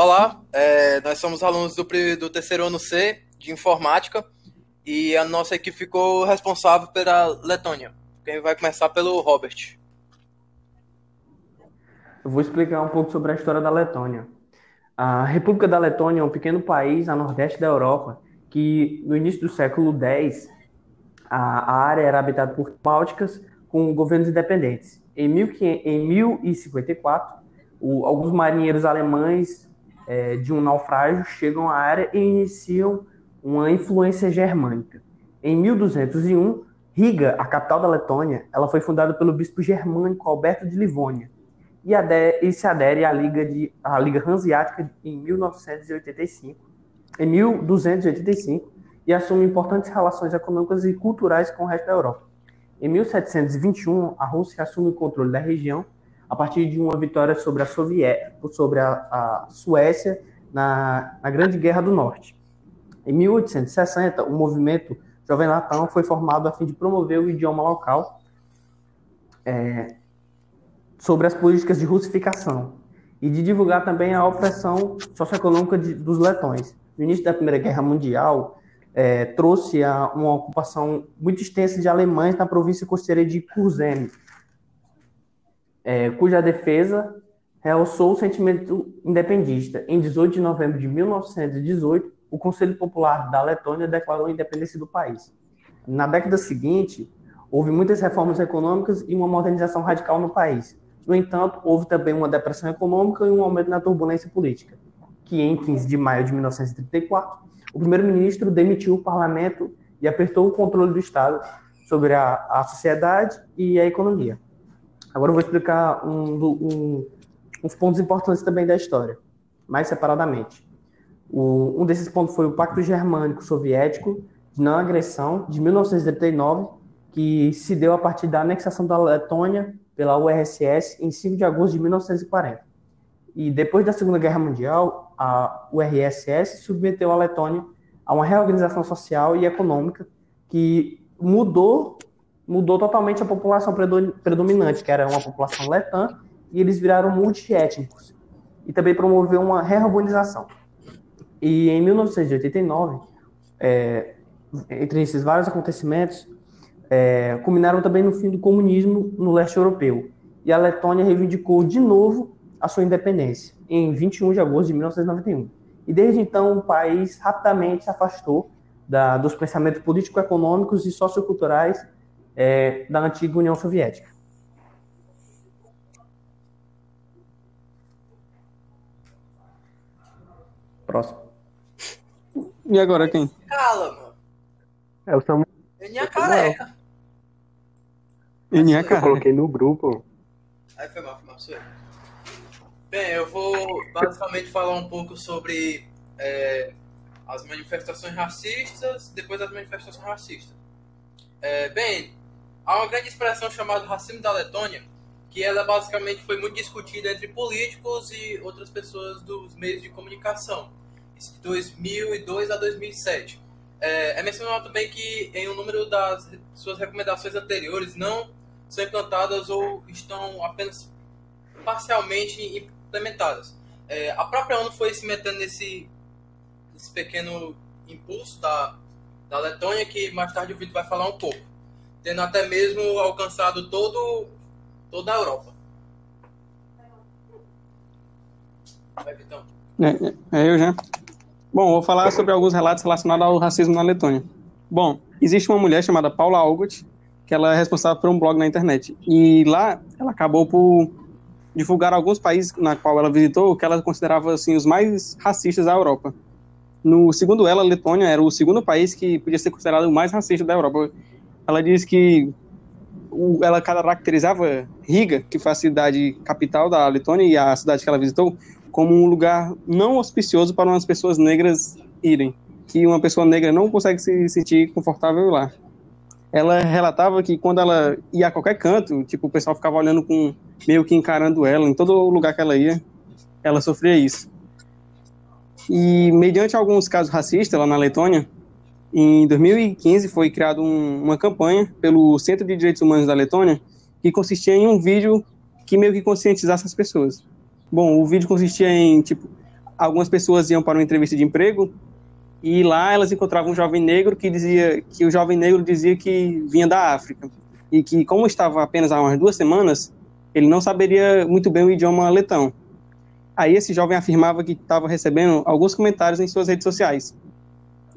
Olá, é, nós somos alunos do, do terceiro ano C de informática e a nossa equipe ficou responsável pela Letônia. Quem vai começar pelo Robert. Eu vou explicar um pouco sobre a história da Letônia. A República da Letônia é um pequeno país a nordeste da Europa que, no início do século X, a, a área era habitada por bálticas com governos independentes. Em, em 1054, o, alguns marinheiros alemães é, de um naufrágio chegam à área e iniciam uma influência germânica. Em 1201, Riga, a capital da Letônia, ela foi fundada pelo bispo germânico Alberto de Livônia e, e se adere à Liga, de, à Liga Hanseática em 1985, em 1285 e assume importantes relações econômicas e culturais com o resto da Europa. Em 1721, a Rússia assume o controle da região a partir de uma vitória sobre a, Sovié sobre a, a Suécia na, na Grande Guerra do Norte. Em 1860, o movimento Jovem Latão foi formado a fim de promover o idioma local é, sobre as políticas de russificação e de divulgar também a opressão socioeconômica de, dos letões. No início da Primeira Guerra Mundial, é, trouxe a, uma ocupação muito extensa de alemães na província costeira de Kurzeme, é, cuja defesa realçou o sentimento independista. Em 18 de novembro de 1918, o Conselho Popular da Letônia declarou a independência do país. Na década seguinte, houve muitas reformas econômicas e uma modernização radical no país. No entanto, houve também uma depressão econômica e um aumento na turbulência política, que em 15 de maio de 1934, o primeiro-ministro demitiu o parlamento e apertou o controle do Estado sobre a, a sociedade e a economia. Agora eu vou explicar um, um, uns pontos importantes também da história, mais separadamente. O, um desses pontos foi o Pacto Germânico Soviético de Não Agressão, de 1939, que se deu a partir da anexação da Letônia pela URSS em 5 de agosto de 1940. E depois da Segunda Guerra Mundial, a URSS submeteu a Letônia a uma reorganização social e econômica que mudou mudou totalmente a população predominante, que era uma população letã, e eles viraram multiétnicos. E também promoveu uma reurbanização. E em 1989, é, entre esses vários acontecimentos, é, culminaram também no fim do comunismo no leste europeu. E a Letônia reivindicou de novo a sua independência, em 21 de agosto de 1991. E desde então, o país rapidamente se afastou da, dos pensamentos político-econômicos e socioculturais é, da antiga União Soviética. Próximo. E agora quem? Cala, mano. É o Samuel. Eninha careca. Eninha Eu careca. coloquei no grupo. Aí foi mal, foi mal, sou eu. Bem, eu vou basicamente falar um pouco sobre é, as manifestações racistas, depois das manifestações racistas. É, bem, há uma grande expressão chamada racismo da Letônia, que ela basicamente foi muito discutida entre políticos e outras pessoas dos meios de comunicação, de 2002 a 2007. É, é mencionado também que em um número das suas recomendações anteriores não são implantadas ou estão apenas parcialmente implementadas. É, a própria ONU foi se metendo nesse, nesse pequeno impulso da, da Letônia, que mais tarde o Vitor vai falar um pouco tendo até mesmo alcançado todo, toda a Europa. Vitão. É, é, é eu já. Bom, vou falar sobre alguns relatos relacionados ao racismo na Letônia. Bom, existe uma mulher chamada Paula Algot, que ela é responsável por um blog na internet. E lá ela acabou por divulgar alguns países na qual ela visitou que ela considerava assim os mais racistas da Europa. No segundo ela, a Letônia era o segundo país que podia ser considerado o mais racista da Europa. Ela diz que ela caracterizava Riga, que foi a cidade capital da Letônia e a cidade que ela visitou, como um lugar não auspicioso para umas pessoas negras irem, que uma pessoa negra não consegue se sentir confortável lá. Ela relatava que quando ela ia a qualquer canto, tipo, o pessoal ficava olhando com meio que encarando ela, em todo lugar que ela ia, ela sofria isso. E mediante alguns casos racistas lá na Letônia, em 2015 foi criada um, uma campanha pelo Centro de Direitos Humanos da Letônia que consistia em um vídeo que meio que conscientizasse as pessoas. Bom, o vídeo consistia em tipo algumas pessoas iam para uma entrevista de emprego e lá elas encontravam um jovem negro que dizia que o jovem negro dizia que vinha da África e que como estava apenas há umas duas semanas ele não saberia muito bem o idioma letão. Aí esse jovem afirmava que estava recebendo alguns comentários em suas redes sociais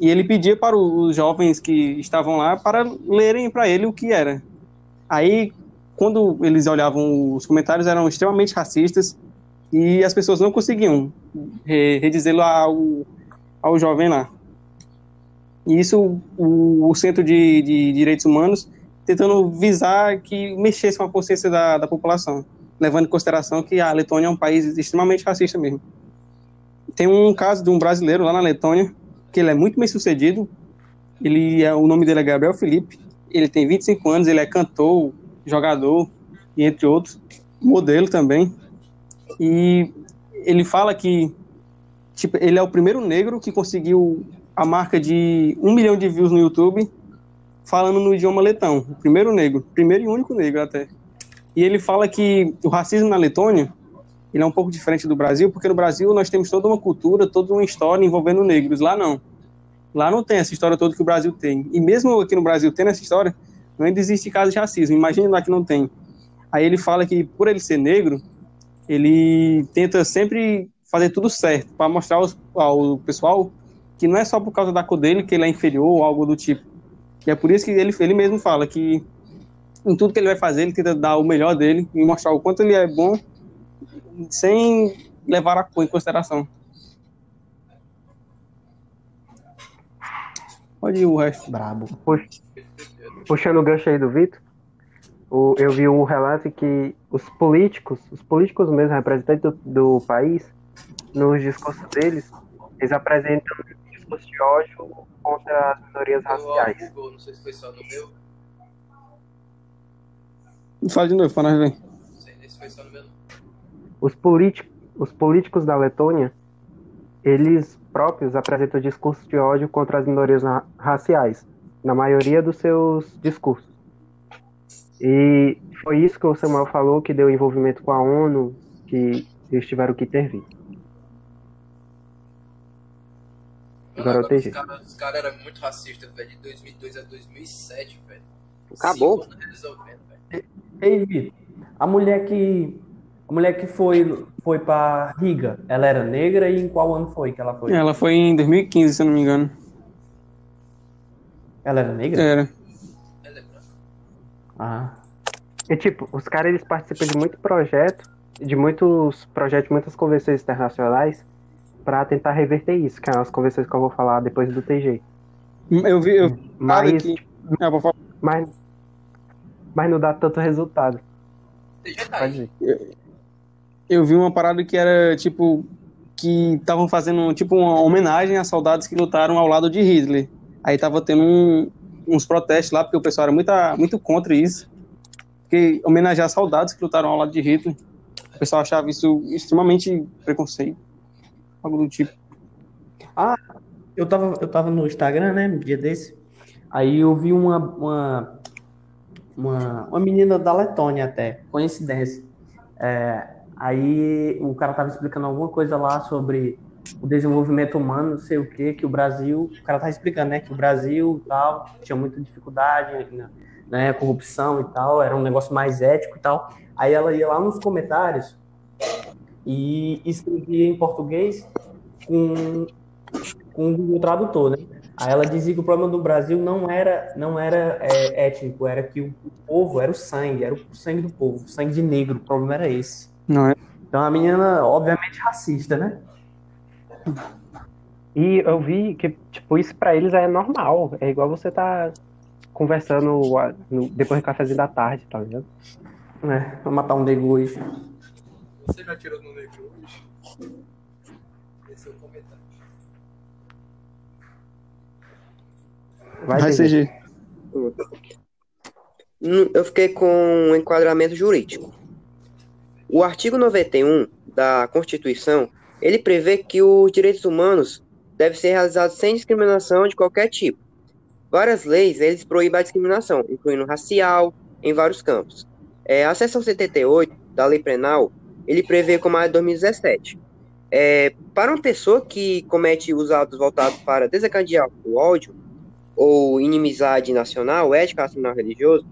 e ele pedia para os jovens que estavam lá para lerem para ele o que era. Aí quando eles olhavam os comentários eram extremamente racistas e as pessoas não conseguiam redizê-lo ao, ao jovem lá. E isso o, o Centro de, de, Direitos Humanos tentando visar que mexesse com a consciência da, da população, levando em consideração que a Letônia é um país extremamente racista mesmo. Tem um caso de um brasileiro lá na Letônia, que ele é muito bem sucedido, ele é, o nome dele é Gabriel Felipe, ele tem 25 anos, ele é cantor, jogador, e entre outros, modelo também, e ele fala que tipo, ele é o primeiro negro que conseguiu a marca de um milhão de views no YouTube falando no idioma letão. O primeiro negro, primeiro e único negro até. E ele fala que o racismo na Letônia ele é um pouco diferente do Brasil, porque no Brasil nós temos toda uma cultura, toda uma história envolvendo negros. Lá não. Lá não tem essa história toda que o Brasil tem. E mesmo aqui no Brasil tendo essa história, não ainda existe caso de racismo. Imagine lá que não tem. Aí ele fala que por ele ser negro, ele tenta sempre fazer tudo certo para mostrar aos, ao pessoal que não é só por causa da cor dele que ele é inferior ou algo do tipo. E é por isso que ele, ele mesmo fala que em tudo que ele vai fazer, ele tenta dar o melhor dele e mostrar o quanto ele é bom sem levar a cor em consideração. Pode ir o resto. Brabo. Puxando o gancho aí do Vitor, o, eu vi um relato que os políticos, os políticos mesmo, representantes do, do país, nos discursos deles, eles apresentam um discurso de ódio contra as minorias raciais. Google, não sei se foi só no meu. Fala de novo, para nós ver. Não sei se foi só no meu. Os, os políticos da Letônia, eles próprios apresentam discursos de ódio contra as minorias raciais, na maioria dos seus discursos. E foi isso que o Samuel falou que deu envolvimento com a ONU, que eles tiveram que intervir. Agora, agora os caras cara eram muito racistas, velho, de 2002 a 2007, velho. Acabou. Ei, Vitor, a mulher que a mulher que foi foi para Riga, ela era negra e em qual ano foi que ela foi? Ela foi em 2015, se eu não me engano. Ela era negra? Era. Ah. E tipo, os caras eles participam de muito projeto, de muitos projetos, muitas convenções internacionais para tentar reverter isso, que é as convenções que eu vou falar depois do TG. Eu vi, eu mas, aqui. É, vou falar. mas, mas não dá tanto resultado. Pode eu, eu vi uma parada que era tipo que estavam fazendo tipo uma homenagem a soldados que lutaram ao lado de Hitler. Aí tava tendo um, uns protestos lá, porque o pessoal era muito, muito contra isso. Porque homenagear soldados que lutaram ao lado de Hitler, o pessoal achava isso extremamente preconceito. Algo do tipo. Ah, eu tava, eu tava no Instagram, né, no dia desse. Aí eu vi uma, uma, uma, uma menina da Letônia até, coincidência. É, aí o cara tava explicando alguma coisa lá sobre o desenvolvimento humano, não sei o que, que o Brasil, o cara tá explicando, né, que o Brasil tal, tinha muita dificuldade, né, né, corrupção e tal, era um negócio mais ético e tal. Aí ela ia lá nos comentários e escrevia em português com, com o Tradutor, né? Aí ela dizia que o problema do Brasil não era não era é, étnico, era que o, o, povo era o sangue, era o sangue do povo, o sangue de negro, o problema era esse. Não é? Então a menina, obviamente, racista, né? E eu vi que, tipo, isso pra eles é normal. É igual você tá conversando no, depois do cafezinho da tarde, tá vendo? É, vou matar um negro hoje. Você já tirou no negro hoje? Esse é o comentário. Vai, Vai CG. Eu fiquei com um enquadramento jurídico. O artigo 91 da Constituição, ele prevê que os direitos humanos devem ser realizados sem discriminação de qualquer tipo. Várias leis, eles proíbem a discriminação, incluindo racial, em vários campos. É, a seção 78 da Lei Penal, ele prevê como a de 2017. É, para uma pessoa que comete os atos voltados para desencadear o ódio ou inimizade nacional, ética nacional religioso,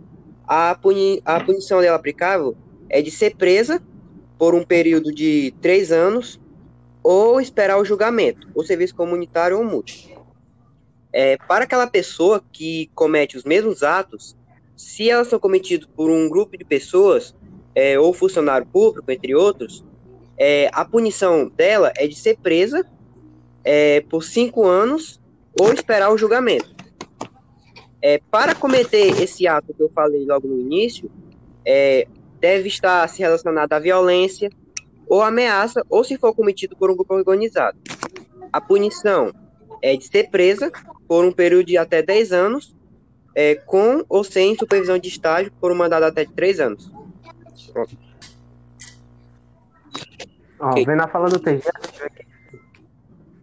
a, puni a punição dela aplicável é de ser presa por um período de três anos ou esperar o julgamento, ou serviço comunitário ou multa. É, para aquela pessoa que comete os mesmos atos, se elas são cometidos por um grupo de pessoas, é, ou funcionário público, entre outros, é, a punição dela é de ser presa é, por cinco anos ou esperar o julgamento. É, para cometer esse ato que eu falei logo no início, é, deve estar se relacionado à violência ou ameaça, ou se for cometido por um grupo organizado. A punição é de ser presa por um período de até 10 anos, é, com ou sem supervisão de estágio por um mandato até de 3 anos. Pronto. Ó, Vendo a fala do TG,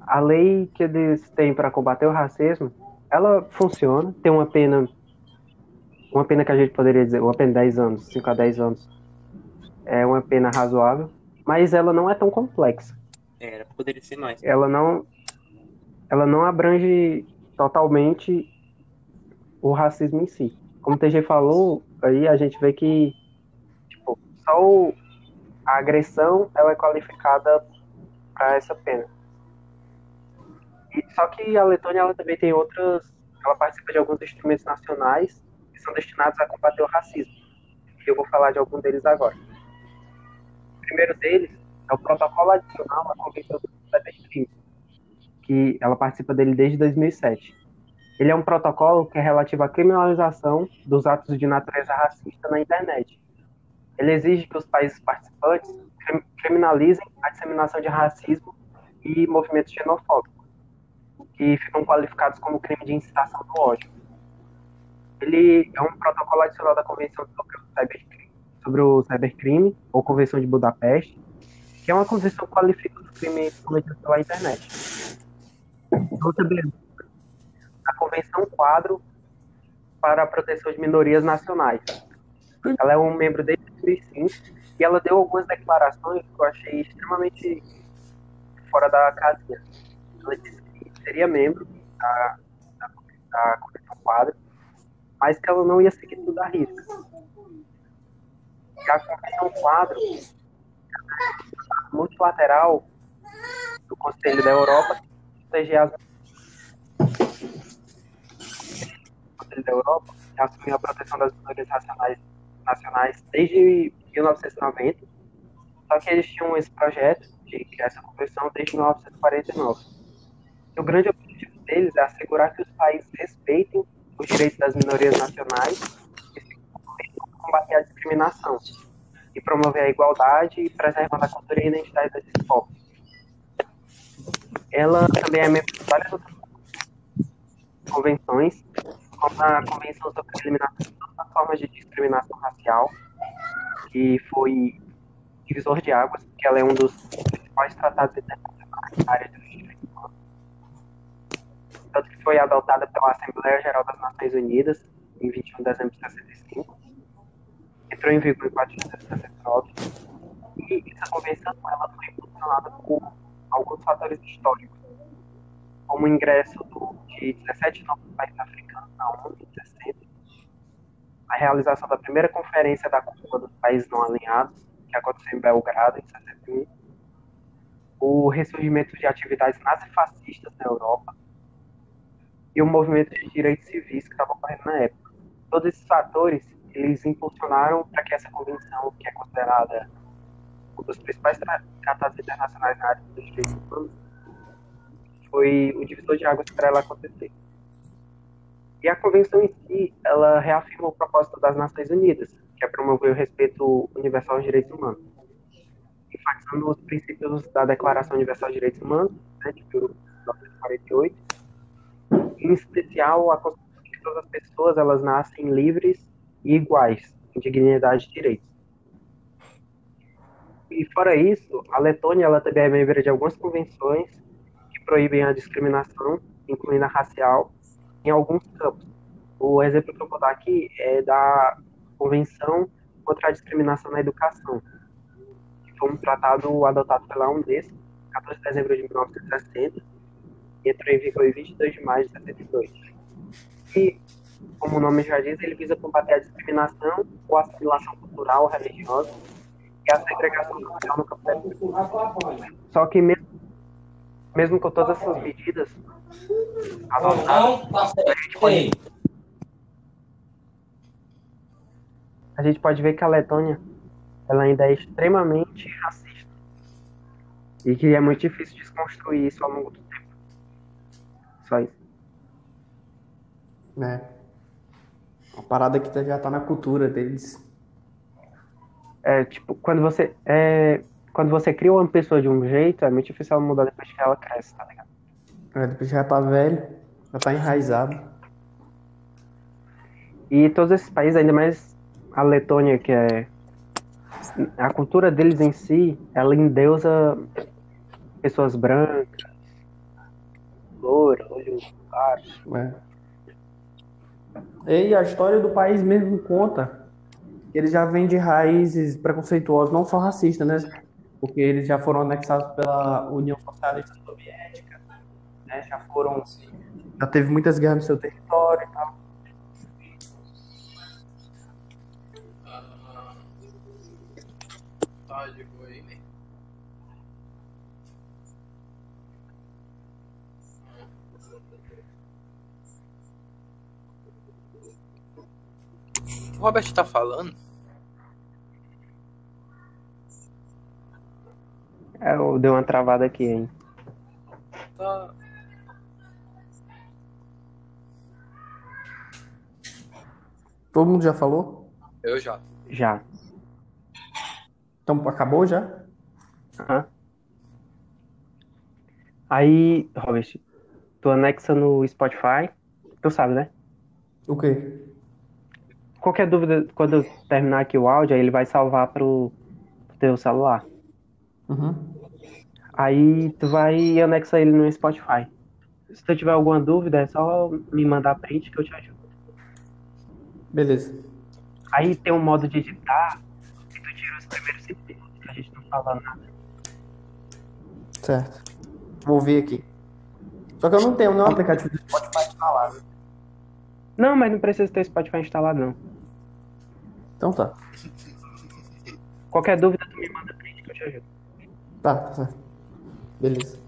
a lei que eles têm para combater o racismo, ela funciona, tem uma pena, uma pena que a gente poderia dizer, uma pena de 10 anos, 5 a 10 anos, é uma pena razoável, mas ela não é tão complexa. Era, poderia ser mais. Ela não, ela não abrange totalmente o racismo em si. Como o TG falou, aí a gente vê que tipo, só o, a agressão ela é qualificada para essa pena. E, só que a Letônia ela também tem outras, ela participa de alguns instrumentos nacionais que são destinados a combater o racismo. E eu vou falar de algum deles agora. O primeiro deles é o protocolo adicional à Convenção do Cybercrime, que ela participa dele desde 2007. Ele é um protocolo que é relativo à criminalização dos atos de natureza racista na internet. Ele exige que os países participantes criminalizem a disseminação de racismo e movimentos xenofóbicos, que ficam qualificados como crime de incitação do ódio. Ele é um protocolo adicional da Convenção sobre o Cybercrime sobre o cybercrime, ou Convenção de Budapeste, que é uma convenção que qualifica os crimes cometidos pela internet. Outra a Convenção Quadro para a Proteção de Minorias Nacionais. Ela é um membro desde 2005 e ela deu algumas declarações que eu achei extremamente fora da casinha. Ela disse que seria membro da, da, da Convenção Quadro, mas que ela não ia seguir tudo a risca a Convenção Quadro multilateral do Conselho da Europa proteger as Conselho da Europa assumiu a proteção das minorias nacionais, nacionais desde 1990, só que eles tinham esse projeto de criar essa convenção desde 1949. E o grande objetivo deles é assegurar que os países respeitem os direitos das minorias nacionais combater a discriminação e promover a igualdade e preservar a cultura e a identidade desses povos. Ela também é membro de várias outras convenções, como a Convenção sobre a Eliminação de todas as formas de discriminação racial, que foi divisor de águas, porque ela é um dos principais tratados internacionais na área direitos humanos. Tanto que foi adotada pela Assembleia Geral das Nações Unidas em 21 de dezembro de 65 entrou em vigor em 469 e essa convenção ela foi impulsionada por alguns fatores históricos, como o ingresso do, de 17 novos países africanos na ONU em 60, a realização da primeira conferência da Cúpula dos Países Não Alinhados, que aconteceu em Belgrado em 61, o ressurgimento de atividades nazifascistas na Europa e o movimento de direitos civis que estava ocorrendo na época. Todos esses fatores eles impulsionaram para que essa convenção, que é considerada um dos principais tratados internacionais na área dos direitos humanos, foi o divisor de águas para ela acontecer. E a convenção em si, ela reafirma o propósito das Nações Unidas, que é promover o respeito universal aos direitos humanos, enfatizando os princípios da Declaração Universal de Direitos Humanos, né, de 1948, em especial a concepção de que todas as pessoas elas nascem livres e iguais em dignidade e direitos. E fora isso, a Letônia ela também é membro de algumas convenções que proíbem a discriminação, incluindo a racial, em alguns campos. O exemplo que eu vou dar aqui é da Convenção contra a Discriminação na Educação, que foi um tratado adotado pela Unesco, 14 de dezembro de 1960 e entrou em vigor em 22 de maio de 72. E, como o nome já diz, ele visa combater a discriminação ou assimilação cultural religiosa e a segregação social no campo da educação. Só que mesmo, mesmo com todas essas medidas adotadas, a gente pode a gente pode ver que a Letônia ela ainda é extremamente racista e que é muito difícil desconstruir isso ao longo do. Só isso. É. Uma parada que já tá na cultura deles. É tipo quando você é quando você cria uma pessoa de um jeito é muito difícil ela mudar depois que ela cresce, tá ligado? É, depois já tá velho, já tá enraizado. E todos esses países, ainda mais a Letônia, que é. A cultura deles em si, ela endeusa pessoas brancas, loura, olhos claros. É. E a história do país mesmo conta que eles já vêm de raízes preconceituosas, não só racistas, né? Porque eles já foram anexados pela União Socialista Soviética, né? Já foram. Já teve muitas guerras no seu território e tal. Robert tá falando? É, eu dei uma travada aqui, hein? Tá. Todo mundo já falou? Eu já. Já. Então acabou já? Aham. Aí, Robert, tu anexa no Spotify, tu sabe, né? O quê? Qualquer dúvida, quando eu terminar aqui o áudio, aí ele vai salvar pro, pro teu celular. Uhum. Aí tu vai e anexa ele no Spotify. Se tu tiver alguma dúvida, é só me mandar print que eu te ajudo. Beleza. Aí tem um modo de editar e tu tira os primeiros minutos que a gente não fala nada. Certo. Vou ver aqui. Só que eu não tenho nenhum aplicativo do Spotify instalado. Não, mas não precisa ter Spotify instalado, não. Então tá. Qualquer dúvida, tu me manda print que eu te ajudo. Tá, tá. Beleza.